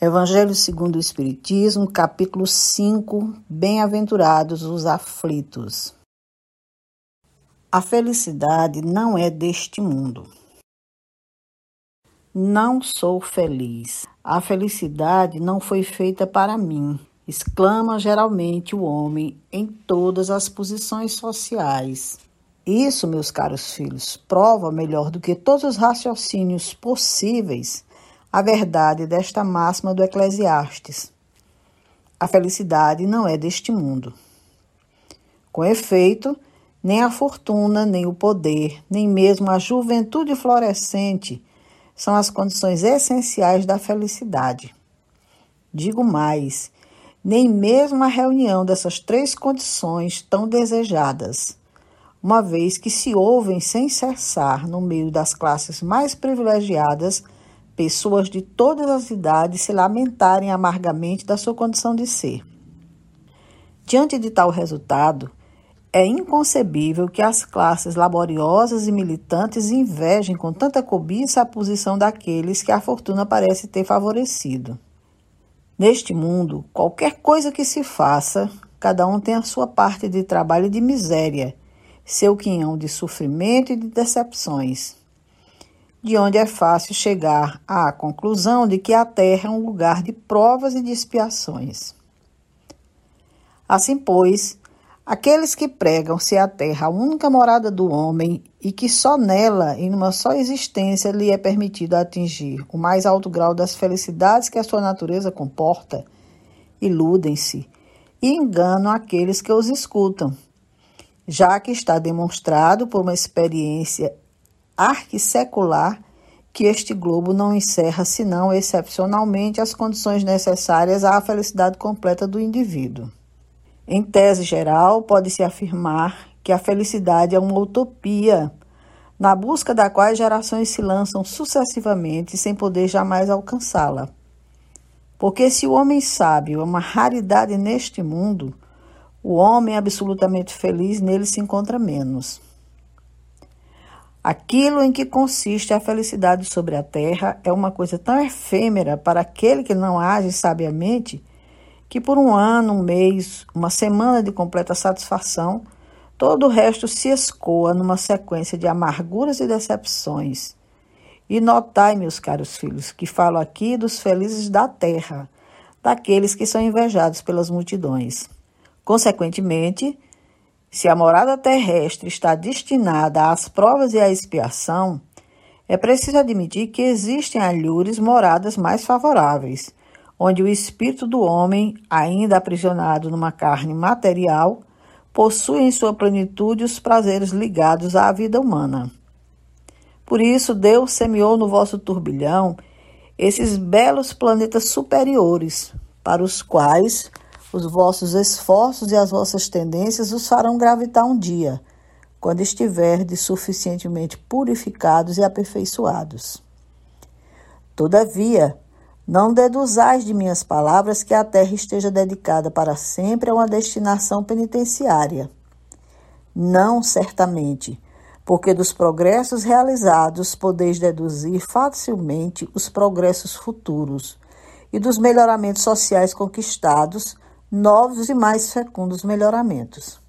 Evangelho segundo o Espiritismo, capítulo 5 Bem-aventurados os aflitos. A felicidade não é deste mundo. Não sou feliz. A felicidade não foi feita para mim, exclama geralmente o homem em todas as posições sociais. Isso, meus caros filhos, prova melhor do que todos os raciocínios possíveis a verdade desta máxima do Eclesiastes. A felicidade não é deste mundo. Com efeito, nem a fortuna, nem o poder, nem mesmo a juventude florescente são as condições essenciais da felicidade. Digo mais, nem mesmo a reunião dessas três condições tão desejadas, uma vez que se ouvem sem cessar no meio das classes mais privilegiadas pessoas de todas as idades se lamentarem amargamente da sua condição de ser. Diante de tal resultado, é inconcebível que as classes laboriosas e militantes invejem com tanta cobiça a posição daqueles que a fortuna parece ter favorecido. Neste mundo, qualquer coisa que se faça, cada um tem a sua parte de trabalho e de miséria, seu quinhão de sofrimento e de decepções de onde é fácil chegar à conclusão de que a Terra é um lugar de provas e de expiações. Assim, pois, aqueles que pregam ser a Terra a única morada do homem e que só nela, em uma só existência, lhe é permitido atingir o mais alto grau das felicidades que a sua natureza comporta, iludem-se e enganam aqueles que os escutam, já que está demonstrado por uma experiência arquissecular que este globo não encerra senão excepcionalmente as condições necessárias à felicidade completa do indivíduo. Em tese geral, pode-se afirmar que a felicidade é uma utopia, na busca da qual gerações se lançam sucessivamente sem poder jamais alcançá-la. Porque se o homem sábio é uma raridade neste mundo, o homem absolutamente feliz nele se encontra menos. Aquilo em que consiste a felicidade sobre a terra é uma coisa tão efêmera para aquele que não age sabiamente que por um ano, um mês, uma semana de completa satisfação, todo o resto se escoa numa sequência de amarguras e decepções. E notai, meus caros filhos, que falo aqui dos felizes da terra, daqueles que são invejados pelas multidões. Consequentemente, se a morada terrestre está destinada às provas e à expiação, é preciso admitir que existem alhures moradas mais favoráveis, onde o espírito do homem, ainda aprisionado numa carne material, possui em sua plenitude os prazeres ligados à vida humana. Por isso, Deus semeou no vosso turbilhão esses belos planetas superiores, para os quais os vossos esforços e as vossas tendências os farão gravitar um dia, quando estiverdes suficientemente purificados e aperfeiçoados. Todavia, não deduzais de minhas palavras que a terra esteja dedicada para sempre a uma destinação penitenciária. Não, certamente, porque dos progressos realizados podeis deduzir facilmente os progressos futuros, e dos melhoramentos sociais conquistados novos e mais fecundos melhoramentos.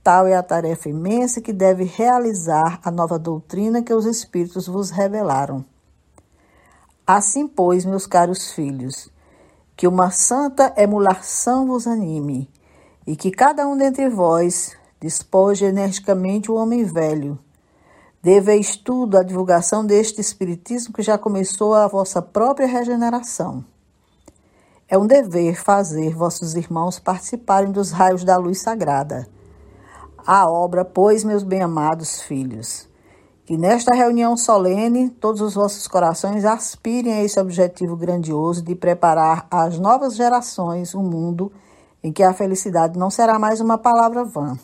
Tal é a tarefa imensa que deve realizar a nova doutrina que os Espíritos vos revelaram. Assim, pois, meus caros filhos, que uma santa emulação vos anime, e que cada um dentre vós despoje energicamente o homem velho. Deveis tudo à divulgação deste Espiritismo que já começou a vossa própria regeneração. É um dever fazer vossos irmãos participarem dos raios da luz sagrada. A obra, pois, meus bem-amados filhos, que nesta reunião solene todos os vossos corações aspirem a esse objetivo grandioso de preparar às novas gerações um mundo em que a felicidade não será mais uma palavra vã.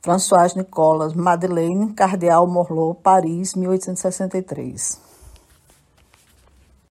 François Nicolas Madeleine, Cardeal Morlot, Paris, 1863